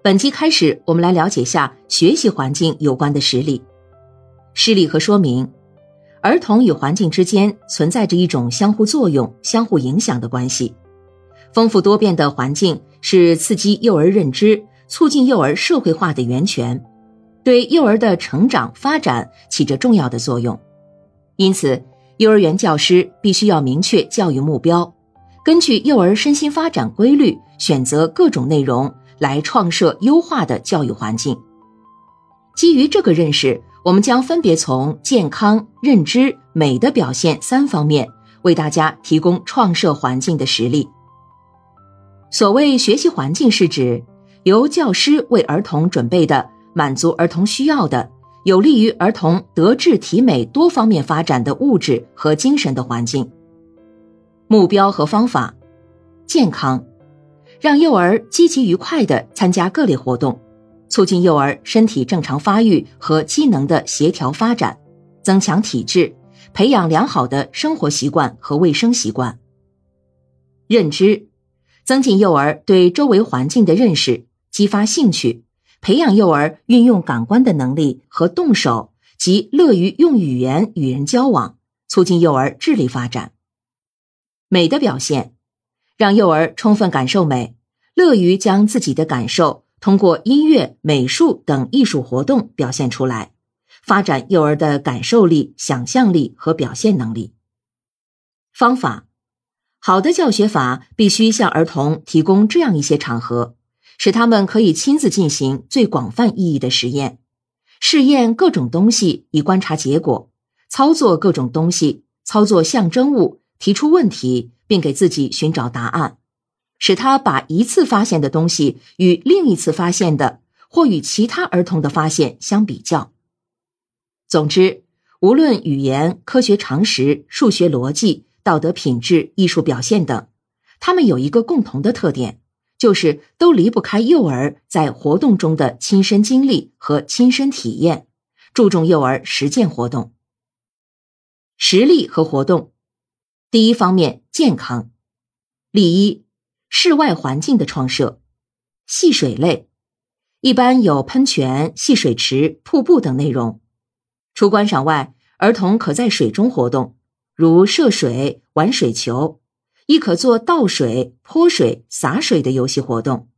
本期开始，我们来了解下学习环境有关的实例。示例和说明：儿童与环境之间存在着一种相互作用、相互影响的关系。丰富多变的环境是刺激幼儿认知、促进幼儿社会化的源泉，对幼儿的成长发展起着重要的作用。因此，幼儿园教师必须要明确教育目标，根据幼儿身心发展规律，选择各种内容。来创设优化的教育环境。基于这个认识，我们将分别从健康、认知、美的表现三方面为大家提供创设环境的实例。所谓学习环境，是指由教师为儿童准备的、满足儿童需要的、有利于儿童德智体美多方面发展的物质和精神的环境。目标和方法：健康。让幼儿积极愉快地参加各类活动，促进幼儿身体正常发育和机能的协调发展，增强体质，培养良好的生活习惯和卫生习惯。认知，增进幼儿对周围环境的认识，激发兴趣，培养幼儿运用感官的能力和动手及乐于用语言与人交往，促进幼儿智力发展。美的表现。让幼儿充分感受美，乐于将自己的感受通过音乐、美术等艺术活动表现出来，发展幼儿的感受力、想象力和表现能力。方法：好的教学法必须向儿童提供这样一些场合，使他们可以亲自进行最广泛意义的实验，试验各种东西以观察结果，操作各种东西，操作象征物，提出问题。并给自己寻找答案，使他把一次发现的东西与另一次发现的或与其他儿童的发现相比较。总之，无论语言、科学常识、数学逻辑、道德品质、艺术表现等，他们有一个共同的特点，就是都离不开幼儿在活动中的亲身经历和亲身体验，注重幼儿实践活动、实力和活动。第一方面，健康。例一，室外环境的创设，戏水类，一般有喷泉、戏水池、瀑布等内容。除观赏外，儿童可在水中活动，如涉水、玩水球，亦可做倒水、泼水、洒水的游戏活动。